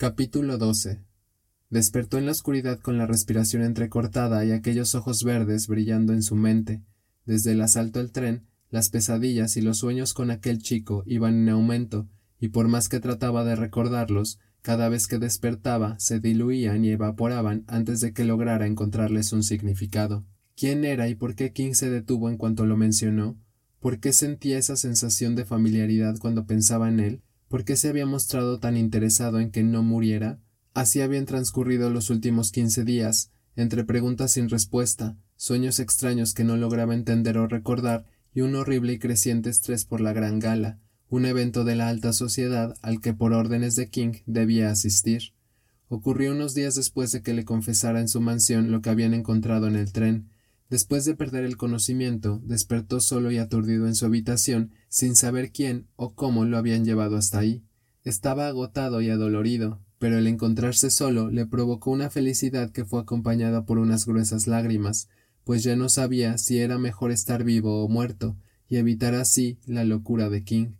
Capítulo 12 Despertó en la oscuridad con la respiración entrecortada y aquellos ojos verdes brillando en su mente. Desde el asalto al tren, las pesadillas y los sueños con aquel chico iban en aumento, y por más que trataba de recordarlos, cada vez que despertaba se diluían y evaporaban antes de que lograra encontrarles un significado. ¿Quién era y por qué King se detuvo en cuanto lo mencionó? ¿Por qué sentía esa sensación de familiaridad cuando pensaba en él? ¿Por qué se había mostrado tan interesado en que no muriera? Así habían transcurrido los últimos quince días, entre preguntas sin respuesta, sueños extraños que no lograba entender o recordar, y un horrible y creciente estrés por la gran gala, un evento de la alta sociedad al que por órdenes de King debía asistir. Ocurrió unos días después de que le confesara en su mansión lo que habían encontrado en el tren. Después de perder el conocimiento, despertó solo y aturdido en su habitación, sin saber quién o cómo lo habían llevado hasta ahí. Estaba agotado y adolorido, pero el encontrarse solo le provocó una felicidad que fue acompañada por unas gruesas lágrimas, pues ya no sabía si era mejor estar vivo o muerto, y evitar así la locura de King.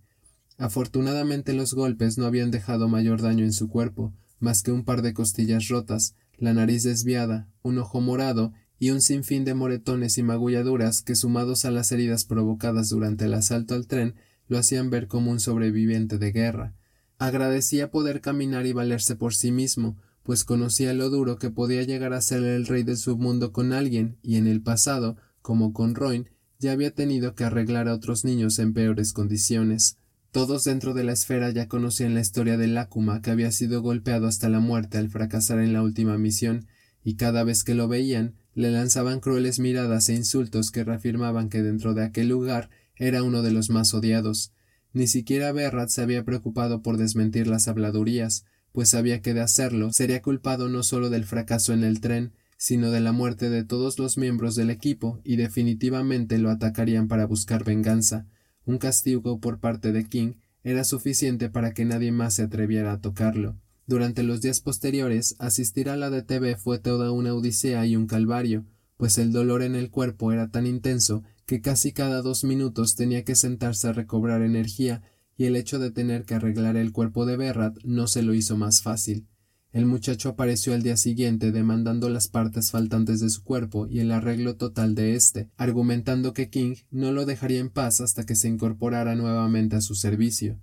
Afortunadamente los golpes no habían dejado mayor daño en su cuerpo, más que un par de costillas rotas, la nariz desviada, un ojo morado y un sinfín de moretones y magulladuras que sumados a las heridas provocadas durante el asalto al tren lo hacían ver como un sobreviviente de guerra. Agradecía poder caminar y valerse por sí mismo, pues conocía lo duro que podía llegar a ser el rey de su mundo con alguien, y en el pasado, como con Roin, ya había tenido que arreglar a otros niños en peores condiciones. Todos dentro de la esfera ya conocían la historia de Lácuma, que había sido golpeado hasta la muerte al fracasar en la última misión, y cada vez que lo veían, le lanzaban crueles miradas e insultos que reafirmaban que dentro de aquel lugar era uno de los más odiados. Ni siquiera Berrat se había preocupado por desmentir las habladurías, pues sabía que de hacerlo sería culpado no solo del fracaso en el tren, sino de la muerte de todos los miembros del equipo y definitivamente lo atacarían para buscar venganza. Un castigo por parte de King era suficiente para que nadie más se atreviera a tocarlo. Durante los días posteriores, asistir a la DTV fue toda una odisea y un calvario, pues el dolor en el cuerpo era tan intenso que casi cada dos minutos tenía que sentarse a recobrar energía y el hecho de tener que arreglar el cuerpo de Berrat no se lo hizo más fácil. El muchacho apareció al día siguiente demandando las partes faltantes de su cuerpo y el arreglo total de éste, argumentando que King no lo dejaría en paz hasta que se incorporara nuevamente a su servicio.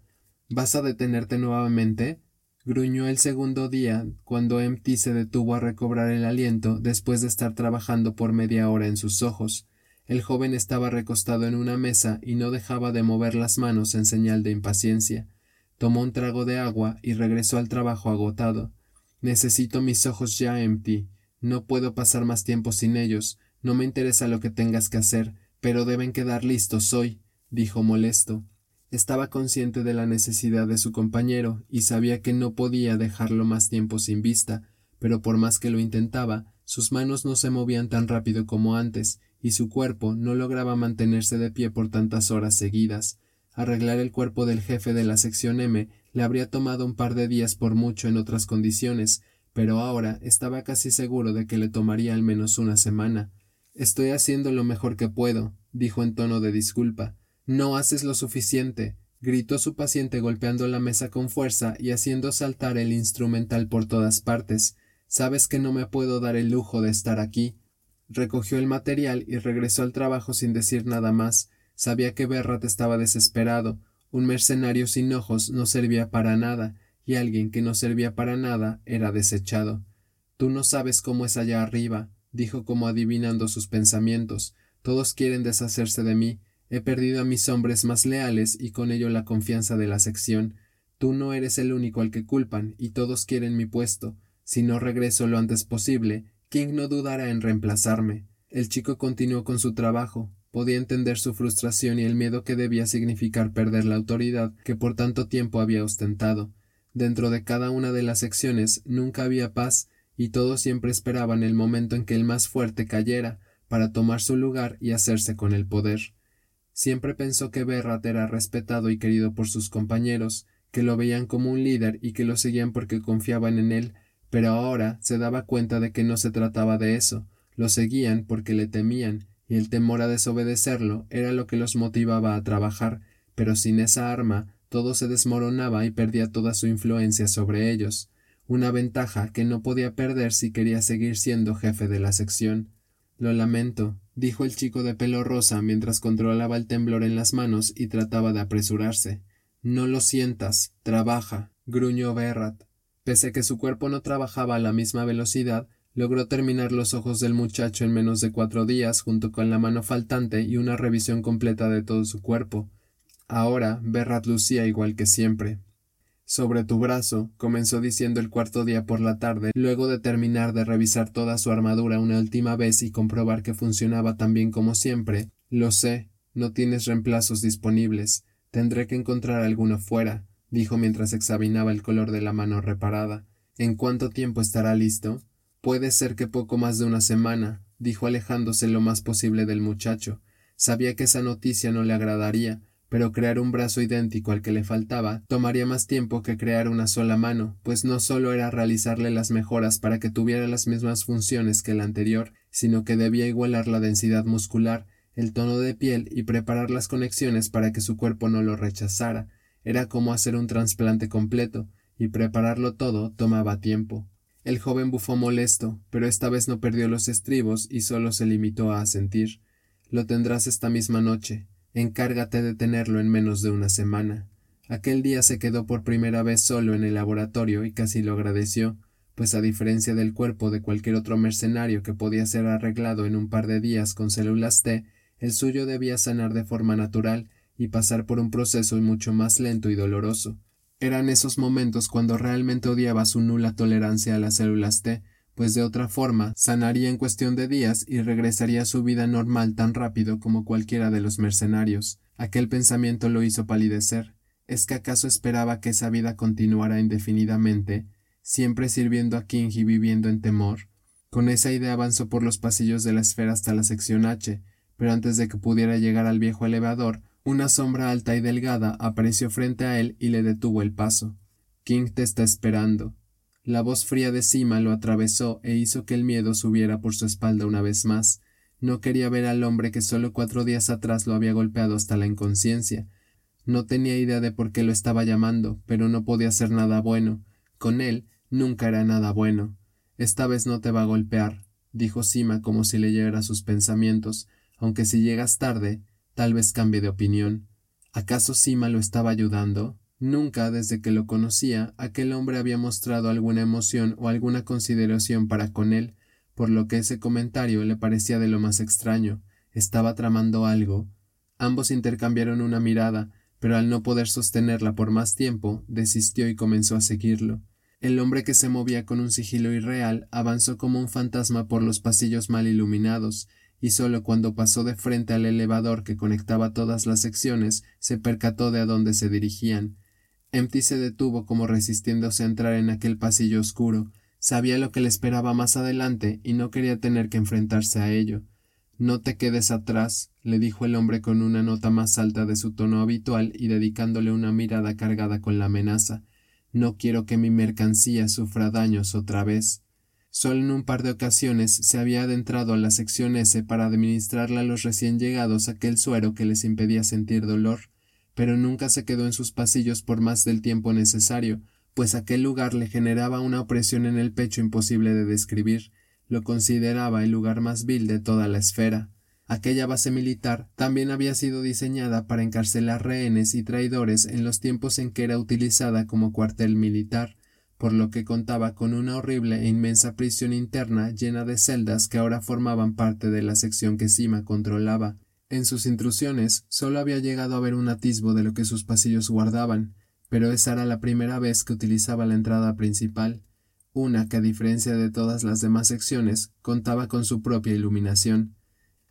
¿Vas a detenerte nuevamente? Gruñó el segundo día, cuando Empty se detuvo a recobrar el aliento después de estar trabajando por media hora en sus ojos. El joven estaba recostado en una mesa y no dejaba de mover las manos en señal de impaciencia. Tomó un trago de agua y regresó al trabajo agotado. Necesito mis ojos ya, Empty. No puedo pasar más tiempo sin ellos. No me interesa lo que tengas que hacer, pero deben quedar listos hoy, dijo molesto. Estaba consciente de la necesidad de su compañero y sabía que no podía dejarlo más tiempo sin vista, pero por más que lo intentaba, sus manos no se movían tan rápido como antes, y su cuerpo no lograba mantenerse de pie por tantas horas seguidas. Arreglar el cuerpo del jefe de la sección M le habría tomado un par de días por mucho en otras condiciones, pero ahora estaba casi seguro de que le tomaría al menos una semana. Estoy haciendo lo mejor que puedo, dijo en tono de disculpa. No haces lo suficiente, gritó su paciente golpeando la mesa con fuerza y haciendo saltar el instrumental por todas partes. Sabes que no me puedo dar el lujo de estar aquí. Recogió el material y regresó al trabajo sin decir nada más. Sabía que Berrat estaba desesperado. Un mercenario sin ojos no servía para nada, y alguien que no servía para nada era desechado. Tú no sabes cómo es allá arriba, dijo como adivinando sus pensamientos. Todos quieren deshacerse de mí, He perdido a mis hombres más leales y con ello la confianza de la sección. Tú no eres el único al que culpan y todos quieren mi puesto. Si no regreso lo antes posible, King no dudará en reemplazarme. El chico continuó con su trabajo. Podía entender su frustración y el miedo que debía significar perder la autoridad que por tanto tiempo había ostentado. Dentro de cada una de las secciones nunca había paz y todos siempre esperaban el momento en que el más fuerte cayera para tomar su lugar y hacerse con el poder. Siempre pensó que Berrat era respetado y querido por sus compañeros, que lo veían como un líder y que lo seguían porque confiaban en él, pero ahora se daba cuenta de que no se trataba de eso, lo seguían porque le temían, y el temor a desobedecerlo era lo que los motivaba a trabajar, pero sin esa arma todo se desmoronaba y perdía toda su influencia sobre ellos. una ventaja que no podía perder si quería seguir siendo jefe de la sección. Lo lamento, dijo el chico de pelo rosa mientras controlaba el temblor en las manos y trataba de apresurarse. No lo sientas, trabaja, gruñó Berrat. Pese a que su cuerpo no trabajaba a la misma velocidad, logró terminar los ojos del muchacho en menos de cuatro días junto con la mano faltante y una revisión completa de todo su cuerpo. Ahora Berrat lucía igual que siempre. Sobre tu brazo, comenzó diciendo el cuarto día por la tarde, luego de terminar de revisar toda su armadura una última vez y comprobar que funcionaba tan bien como siempre. Lo sé, no tienes reemplazos disponibles. Tendré que encontrar alguno fuera, dijo mientras examinaba el color de la mano reparada. ¿En cuánto tiempo estará listo? Puede ser que poco más de una semana, dijo alejándose lo más posible del muchacho. Sabía que esa noticia no le agradaría, pero crear un brazo idéntico al que le faltaba tomaría más tiempo que crear una sola mano, pues no solo era realizarle las mejoras para que tuviera las mismas funciones que el anterior, sino que debía igualar la densidad muscular, el tono de piel y preparar las conexiones para que su cuerpo no lo rechazara. Era como hacer un trasplante completo, y prepararlo todo tomaba tiempo. El joven bufó molesto, pero esta vez no perdió los estribos y solo se limitó a asentir. Lo tendrás esta misma noche. Encárgate de tenerlo en menos de una semana. Aquel día se quedó por primera vez solo en el laboratorio y casi lo agradeció, pues a diferencia del cuerpo de cualquier otro mercenario que podía ser arreglado en un par de días con células T, el suyo debía sanar de forma natural y pasar por un proceso mucho más lento y doloroso. Eran esos momentos cuando realmente odiaba su nula tolerancia a las células T, pues de otra forma sanaría en cuestión de días y regresaría a su vida normal tan rápido como cualquiera de los mercenarios. Aquel pensamiento lo hizo palidecer. ¿Es que acaso esperaba que esa vida continuara indefinidamente, siempre sirviendo a King y viviendo en temor? Con esa idea avanzó por los pasillos de la esfera hasta la sección H, pero antes de que pudiera llegar al viejo elevador, una sombra alta y delgada apareció frente a él y le detuvo el paso. King te está esperando. La voz fría de Sima lo atravesó e hizo que el miedo subiera por su espalda una vez más. No quería ver al hombre que solo cuatro días atrás lo había golpeado hasta la inconsciencia. No tenía idea de por qué lo estaba llamando, pero no podía ser nada bueno. Con él nunca era nada bueno. Esta vez no te va a golpear, dijo Sima como si leyera sus pensamientos, aunque si llegas tarde, tal vez cambie de opinión. ¿Acaso Sima lo estaba ayudando? Nunca desde que lo conocía aquel hombre había mostrado alguna emoción o alguna consideración para con él, por lo que ese comentario le parecía de lo más extraño. Estaba tramando algo. Ambos intercambiaron una mirada, pero al no poder sostenerla por más tiempo, desistió y comenzó a seguirlo. El hombre que se movía con un sigilo irreal avanzó como un fantasma por los pasillos mal iluminados, y solo cuando pasó de frente al elevador que conectaba todas las secciones se percató de a dónde se dirigían. Empty se detuvo como resistiéndose a entrar en aquel pasillo oscuro. Sabía lo que le esperaba más adelante y no quería tener que enfrentarse a ello. No te quedes atrás, le dijo el hombre con una nota más alta de su tono habitual y dedicándole una mirada cargada con la amenaza. No quiero que mi mercancía sufra daños otra vez. Solo en un par de ocasiones se había adentrado a la sección S para administrarle a los recién llegados aquel suero que les impedía sentir dolor pero nunca se quedó en sus pasillos por más del tiempo necesario, pues aquel lugar le generaba una opresión en el pecho imposible de describir. Lo consideraba el lugar más vil de toda la esfera. Aquella base militar también había sido diseñada para encarcelar rehenes y traidores en los tiempos en que era utilizada como cuartel militar, por lo que contaba con una horrible e inmensa prisión interna llena de celdas que ahora formaban parte de la sección que Sima controlaba, en sus intrusiones solo había llegado a ver un atisbo de lo que sus pasillos guardaban, pero esa era la primera vez que utilizaba la entrada principal, una que a diferencia de todas las demás secciones contaba con su propia iluminación.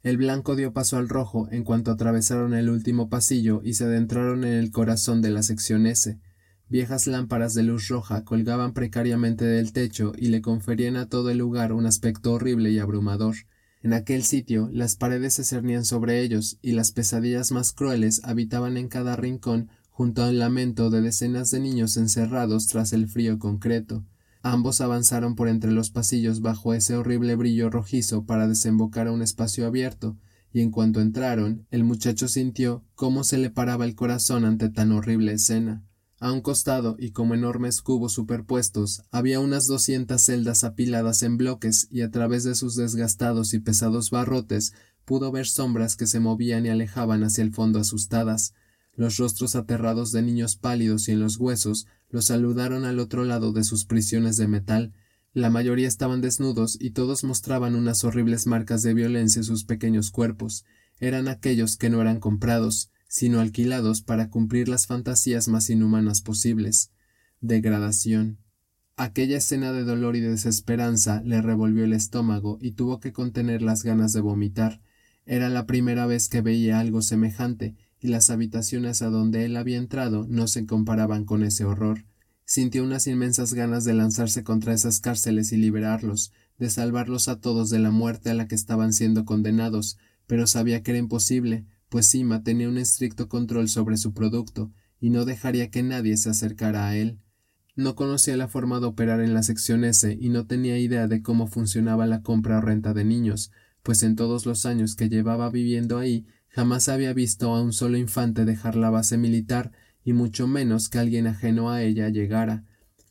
El blanco dio paso al rojo en cuanto atravesaron el último pasillo y se adentraron en el corazón de la sección S. Viejas lámparas de luz roja colgaban precariamente del techo y le conferían a todo el lugar un aspecto horrible y abrumador. En aquel sitio las paredes se cernían sobre ellos y las pesadillas más crueles habitaban en cada rincón junto al lamento de decenas de niños encerrados tras el frío concreto. Ambos avanzaron por entre los pasillos bajo ese horrible brillo rojizo para desembocar a un espacio abierto, y en cuanto entraron, el muchacho sintió cómo se le paraba el corazón ante tan horrible escena. A un costado y como enormes cubos superpuestos había unas doscientas celdas apiladas en bloques y a través de sus desgastados y pesados barrotes pudo ver sombras que se movían y alejaban hacia el fondo asustadas. Los rostros aterrados de niños pálidos y en los huesos los saludaron al otro lado de sus prisiones de metal. La mayoría estaban desnudos y todos mostraban unas horribles marcas de violencia en sus pequeños cuerpos. Eran aquellos que no eran comprados, sino alquilados para cumplir las fantasías más inhumanas posibles. Degradación. Aquella escena de dolor y desesperanza le revolvió el estómago y tuvo que contener las ganas de vomitar. Era la primera vez que veía algo semejante, y las habitaciones a donde él había entrado no se comparaban con ese horror. Sintió unas inmensas ganas de lanzarse contra esas cárceles y liberarlos, de salvarlos a todos de la muerte a la que estaban siendo condenados, pero sabía que era imposible, pues Sima tenía un estricto control sobre su producto y no dejaría que nadie se acercara a él. No conocía la forma de operar en la sección S y no tenía idea de cómo funcionaba la compra o renta de niños, pues en todos los años que llevaba viviendo ahí jamás había visto a un solo infante dejar la base militar y mucho menos que alguien ajeno a ella llegara,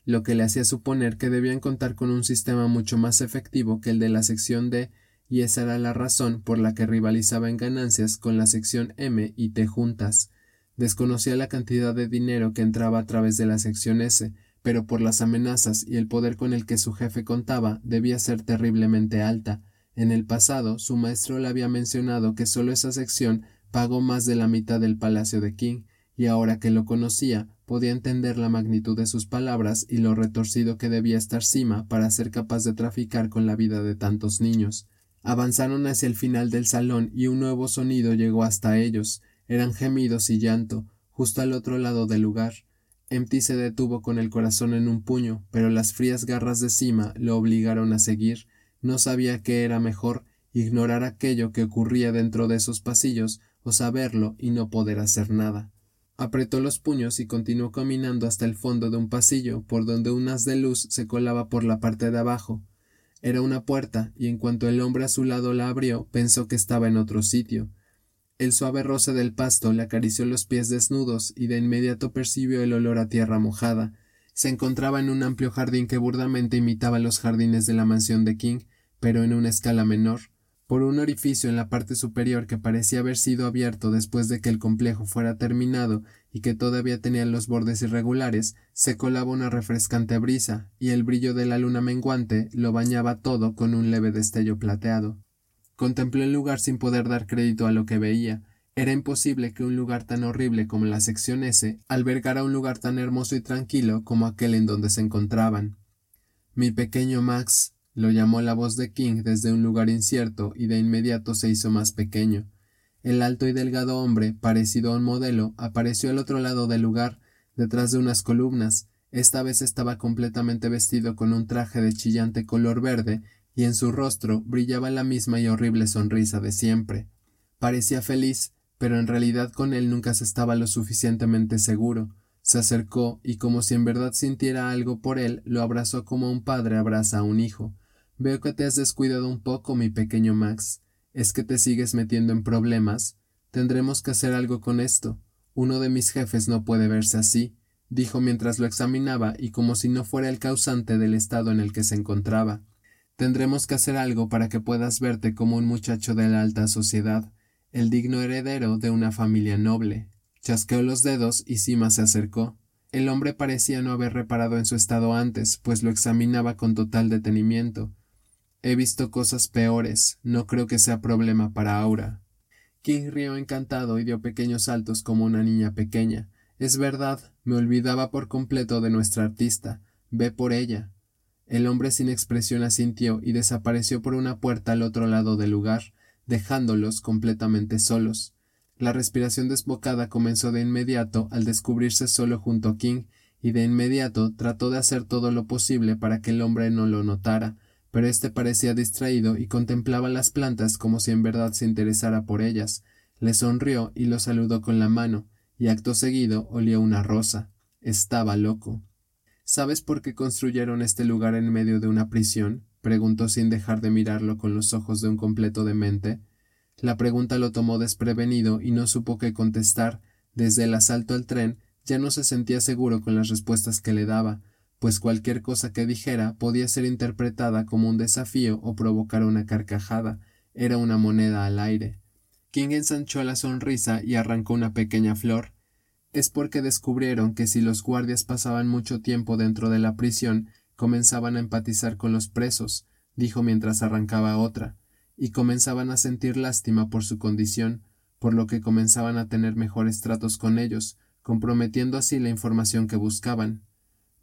lo que le hacía suponer que debían contar con un sistema mucho más efectivo que el de la sección D y esa era la razón por la que rivalizaba en ganancias con la sección M y T juntas. Desconocía la cantidad de dinero que entraba a través de la sección S, pero por las amenazas y el poder con el que su jefe contaba debía ser terriblemente alta. En el pasado, su maestro le había mencionado que solo esa sección pagó más de la mitad del palacio de King, y ahora que lo conocía, podía entender la magnitud de sus palabras y lo retorcido que debía estar Sima para ser capaz de traficar con la vida de tantos niños. Avanzaron hacia el final del salón y un nuevo sonido llegó hasta ellos. Eran gemidos y llanto, justo al otro lado del lugar. Empty se detuvo con el corazón en un puño, pero las frías garras de cima lo obligaron a seguir. No sabía qué era mejor, ignorar aquello que ocurría dentro de esos pasillos, o saberlo y no poder hacer nada. Apretó los puños y continuó caminando hasta el fondo de un pasillo, por donde un haz de luz se colaba por la parte de abajo. Era una puerta, y en cuanto el hombre a su lado la abrió, pensó que estaba en otro sitio. El suave roce del pasto le acarició los pies desnudos y de inmediato percibió el olor a tierra mojada. Se encontraba en un amplio jardín que burdamente imitaba los jardines de la mansión de King, pero en una escala menor. Por un orificio en la parte superior que parecía haber sido abierto después de que el complejo fuera terminado y que todavía tenía los bordes irregulares, se colaba una refrescante brisa, y el brillo de la luna menguante lo bañaba todo con un leve destello plateado. Contempló el lugar sin poder dar crédito a lo que veía. Era imposible que un lugar tan horrible como la sección S albergara un lugar tan hermoso y tranquilo como aquel en donde se encontraban. Mi pequeño Max, lo llamó la voz de King desde un lugar incierto y de inmediato se hizo más pequeño. El alto y delgado hombre, parecido a un modelo, apareció al otro lado del lugar, detrás de unas columnas. Esta vez estaba completamente vestido con un traje de chillante color verde, y en su rostro brillaba la misma y horrible sonrisa de siempre. Parecía feliz, pero en realidad con él nunca se estaba lo suficientemente seguro. Se acercó y como si en verdad sintiera algo por él, lo abrazó como un padre abraza a un hijo. Veo que te has descuidado un poco, mi pequeño Max. ¿Es que te sigues metiendo en problemas? Tendremos que hacer algo con esto. Uno de mis jefes no puede verse así, dijo mientras lo examinaba y como si no fuera el causante del estado en el que se encontraba. Tendremos que hacer algo para que puedas verte como un muchacho de la alta sociedad, el digno heredero de una familia noble. Chasqueó los dedos y Sima se acercó. El hombre parecía no haber reparado en su estado antes, pues lo examinaba con total detenimiento. He visto cosas peores. No creo que sea problema para Aura. King rió encantado y dio pequeños saltos como una niña pequeña. Es verdad, me olvidaba por completo de nuestra artista. Ve por ella. El hombre sin expresión asintió y desapareció por una puerta al otro lado del lugar, dejándolos completamente solos. La respiración desbocada comenzó de inmediato al descubrirse solo junto a King, y de inmediato trató de hacer todo lo posible para que el hombre no lo notara, pero éste parecía distraído y contemplaba las plantas como si en verdad se interesara por ellas. Le sonrió y lo saludó con la mano, y acto seguido olió una rosa. Estaba loco. ¿Sabes por qué construyeron este lugar en medio de una prisión? preguntó sin dejar de mirarlo con los ojos de un completo demente. La pregunta lo tomó desprevenido y no supo qué contestar. Desde el asalto al tren ya no se sentía seguro con las respuestas que le daba, pues cualquier cosa que dijera podía ser interpretada como un desafío o provocar una carcajada, era una moneda al aire. King ensanchó la sonrisa y arrancó una pequeña flor. Es porque descubrieron que si los guardias pasaban mucho tiempo dentro de la prisión, comenzaban a empatizar con los presos, dijo mientras arrancaba otra, y comenzaban a sentir lástima por su condición, por lo que comenzaban a tener mejores tratos con ellos, comprometiendo así la información que buscaban.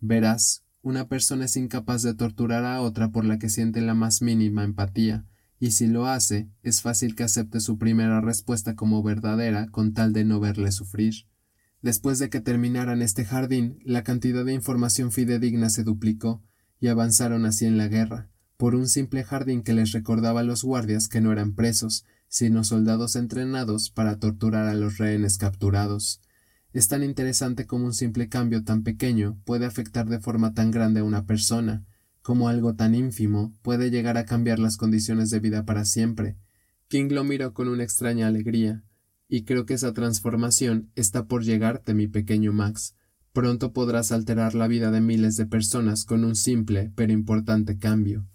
Verás, una persona es incapaz de torturar a otra por la que siente la más mínima empatía, y si lo hace, es fácil que acepte su primera respuesta como verdadera con tal de no verle sufrir. Después de que terminaran este jardín, la cantidad de información fidedigna se duplicó, y avanzaron así en la guerra, por un simple jardín que les recordaba a los guardias que no eran presos, sino soldados entrenados para torturar a los rehenes capturados. Es tan interesante como un simple cambio tan pequeño puede afectar de forma tan grande a una persona, como algo tan ínfimo puede llegar a cambiar las condiciones de vida para siempre. King lo miró con una extraña alegría, y creo que esa transformación está por llegarte, mi pequeño Max. Pronto podrás alterar la vida de miles de personas con un simple pero importante cambio.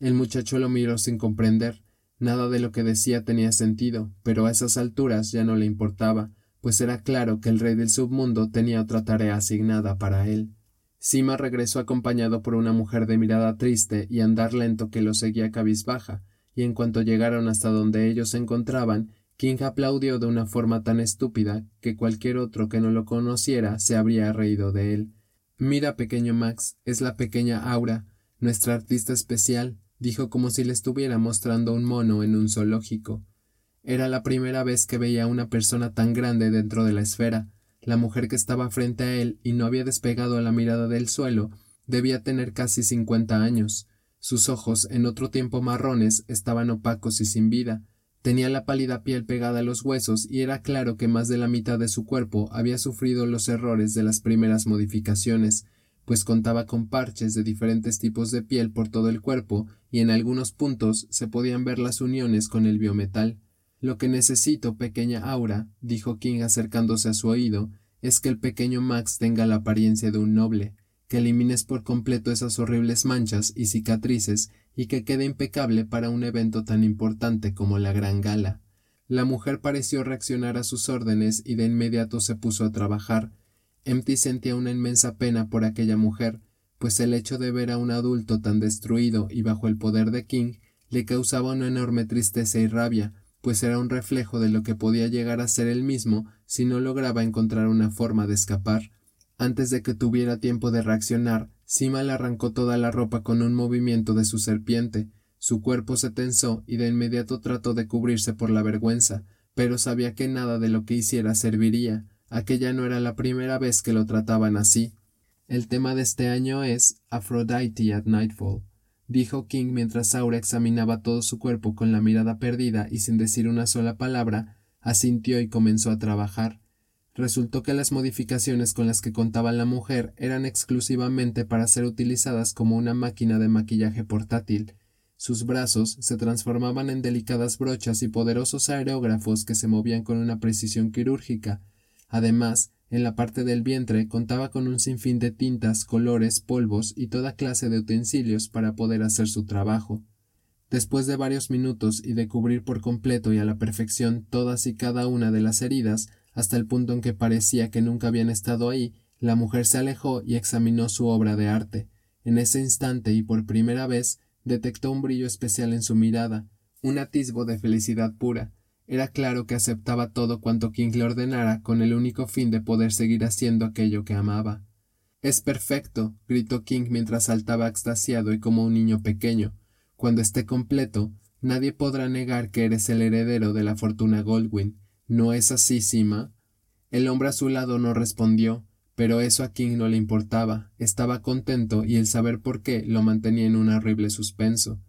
El muchacho lo miró sin comprender. Nada de lo que decía tenía sentido, pero a esas alturas ya no le importaba, pues era claro que el rey del submundo tenía otra tarea asignada para él. Sima regresó acompañado por una mujer de mirada triste y andar lento que lo seguía cabizbaja, y en cuanto llegaron hasta donde ellos se encontraban, King aplaudió de una forma tan estúpida que cualquier otro que no lo conociera se habría reído de él. Mira, pequeño Max, es la pequeña Aura, nuestra artista especial, dijo como si le estuviera mostrando un mono en un zoológico. Era la primera vez que veía a una persona tan grande dentro de la esfera. La mujer que estaba frente a él y no había despegado la mirada del suelo debía tener casi cincuenta años. Sus ojos, en otro tiempo marrones, estaban opacos y sin vida. Tenía la pálida piel pegada a los huesos y era claro que más de la mitad de su cuerpo había sufrido los errores de las primeras modificaciones, pues contaba con parches de diferentes tipos de piel por todo el cuerpo y en algunos puntos se podían ver las uniones con el biometal. Lo que necesito, pequeña Aura, dijo King acercándose a su oído, es que el pequeño Max tenga la apariencia de un noble, que elimines por completo esas horribles manchas y cicatrices y que quede impecable para un evento tan importante como la gran gala. La mujer pareció reaccionar a sus órdenes y de inmediato se puso a trabajar. Empty sentía una inmensa pena por aquella mujer, pues el hecho de ver a un adulto tan destruido y bajo el poder de King le causaba una enorme tristeza y rabia, pues era un reflejo de lo que podía llegar a ser él mismo si no lograba encontrar una forma de escapar. Antes de que tuviera tiempo de reaccionar, Sima le arrancó toda la ropa con un movimiento de su serpiente. Su cuerpo se tensó y de inmediato trató de cubrirse por la vergüenza, pero sabía que nada de lo que hiciera serviría. Aquella no era la primera vez que lo trataban así. El tema de este año es Aphrodite at Nightfall dijo King mientras Aura examinaba todo su cuerpo con la mirada perdida y sin decir una sola palabra, asintió y comenzó a trabajar. Resultó que las modificaciones con las que contaba la mujer eran exclusivamente para ser utilizadas como una máquina de maquillaje portátil. Sus brazos se transformaban en delicadas brochas y poderosos aerógrafos que se movían con una precisión quirúrgica. Además, en la parte del vientre contaba con un sinfín de tintas, colores, polvos y toda clase de utensilios para poder hacer su trabajo. Después de varios minutos y de cubrir por completo y a la perfección todas y cada una de las heridas, hasta el punto en que parecía que nunca habían estado ahí, la mujer se alejó y examinó su obra de arte. En ese instante y por primera vez detectó un brillo especial en su mirada, un atisbo de felicidad pura, era claro que aceptaba todo cuanto King le ordenara con el único fin de poder seguir haciendo aquello que amaba. Es perfecto, gritó King mientras saltaba extasiado y como un niño pequeño. Cuando esté completo, nadie podrá negar que eres el heredero de la fortuna Goldwyn. ¿No es así, Sima? El hombre a su lado no respondió, pero eso a King no le importaba. Estaba contento y el saber por qué lo mantenía en un horrible suspenso.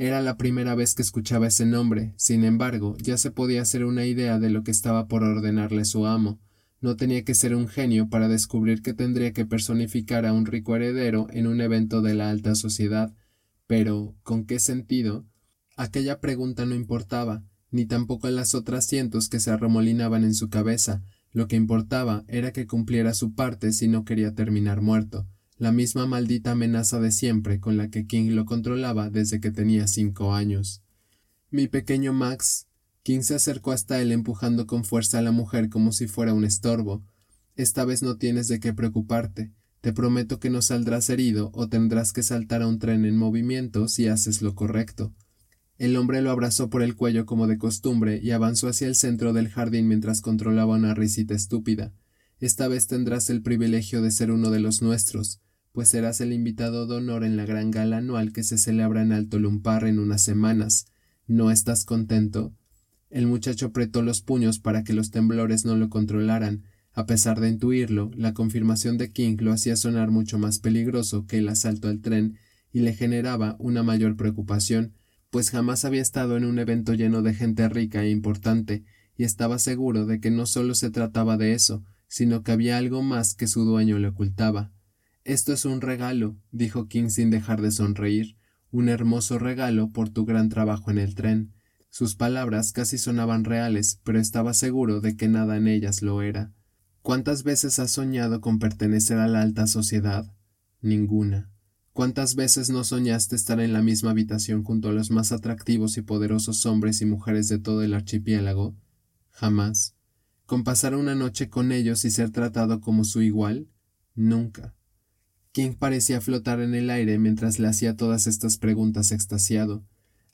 Era la primera vez que escuchaba ese nombre, sin embargo, ya se podía hacer una idea de lo que estaba por ordenarle su amo. No tenía que ser un genio para descubrir que tendría que personificar a un rico heredero en un evento de la alta sociedad. Pero, ¿con qué sentido? Aquella pregunta no importaba, ni tampoco las otras cientos que se arremolinaban en su cabeza, Lo que importaba era que cumpliera su parte si no quería terminar muerto, la misma maldita amenaza de siempre con la que King lo controlaba desde que tenía cinco años. Mi pequeño Max. King se acercó hasta él empujando con fuerza a la mujer como si fuera un estorbo. Esta vez no tienes de qué preocuparte. Te prometo que no saldrás herido o tendrás que saltar a un tren en movimiento si haces lo correcto. El hombre lo abrazó por el cuello como de costumbre y avanzó hacia el centro del jardín mientras controlaba una risita estúpida. Esta vez tendrás el privilegio de ser uno de los nuestros pues serás el invitado de honor en la gran gala anual que se celebra en Alto Lumpar en unas semanas. ¿No estás contento? El muchacho apretó los puños para que los temblores no lo controlaran. A pesar de intuirlo, la confirmación de King lo hacía sonar mucho más peligroso que el asalto al tren y le generaba una mayor preocupación, pues jamás había estado en un evento lleno de gente rica e importante, y estaba seguro de que no solo se trataba de eso, sino que había algo más que su dueño le ocultaba. Esto es un regalo, dijo King sin dejar de sonreír, un hermoso regalo por tu gran trabajo en el tren. Sus palabras casi sonaban reales, pero estaba seguro de que nada en ellas lo era. ¿Cuántas veces has soñado con pertenecer a la alta sociedad? Ninguna. ¿Cuántas veces no soñaste estar en la misma habitación junto a los más atractivos y poderosos hombres y mujeres de todo el archipiélago? Jamás. ¿Con pasar una noche con ellos y ser tratado como su igual? Nunca. King parecía flotar en el aire mientras le hacía todas estas preguntas extasiado.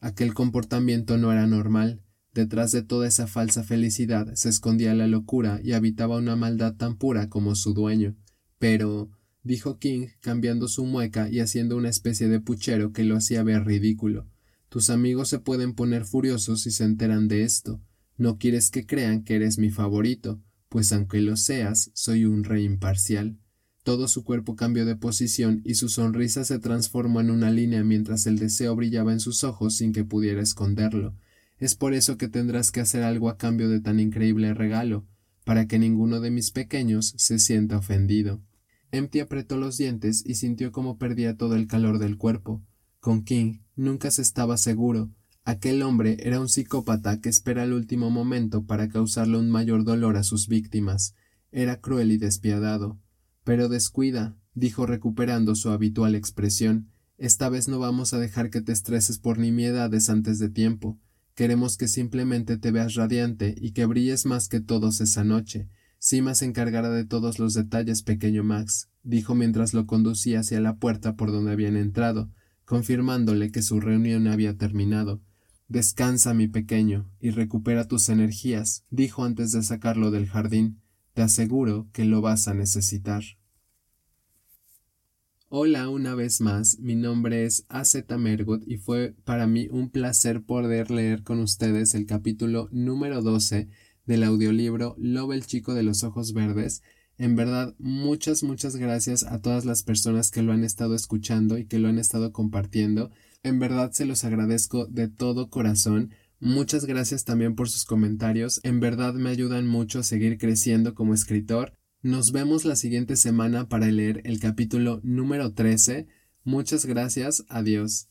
Aquel comportamiento no era normal. Detrás de toda esa falsa felicidad se escondía la locura y habitaba una maldad tan pura como su dueño. Pero, dijo King, cambiando su mueca y haciendo una especie de puchero que lo hacía ver ridículo. Tus amigos se pueden poner furiosos si se enteran de esto. No quieres que crean que eres mi favorito, pues aunque lo seas, soy un rey imparcial. Todo su cuerpo cambió de posición y su sonrisa se transformó en una línea mientras el deseo brillaba en sus ojos sin que pudiera esconderlo. Es por eso que tendrás que hacer algo a cambio de tan increíble regalo, para que ninguno de mis pequeños se sienta ofendido. Empty apretó los dientes y sintió como perdía todo el calor del cuerpo. Con King nunca se estaba seguro. Aquel hombre era un psicópata que espera el último momento para causarle un mayor dolor a sus víctimas. Era cruel y despiadado. Pero descuida, dijo recuperando su habitual expresión. Esta vez no vamos a dejar que te estreses por nimiedades antes de tiempo. Queremos que simplemente te veas radiante y que brilles más que todos esa noche. Sima se encargará de todos los detalles, pequeño Max, dijo mientras lo conducía hacia la puerta por donde habían entrado, confirmándole que su reunión había terminado. Descansa, mi pequeño, y recupera tus energías, dijo antes de sacarlo del jardín. Te aseguro que lo vas a necesitar. Hola una vez más, mi nombre es AZ Mergut y fue para mí un placer poder leer con ustedes el capítulo número 12 del audiolibro Love el chico de los ojos verdes. En verdad, muchas, muchas gracias a todas las personas que lo han estado escuchando y que lo han estado compartiendo. En verdad se los agradezco de todo corazón. Muchas gracias también por sus comentarios, en verdad me ayudan mucho a seguir creciendo como escritor. Nos vemos la siguiente semana para leer el capítulo número 13. Muchas gracias, adiós.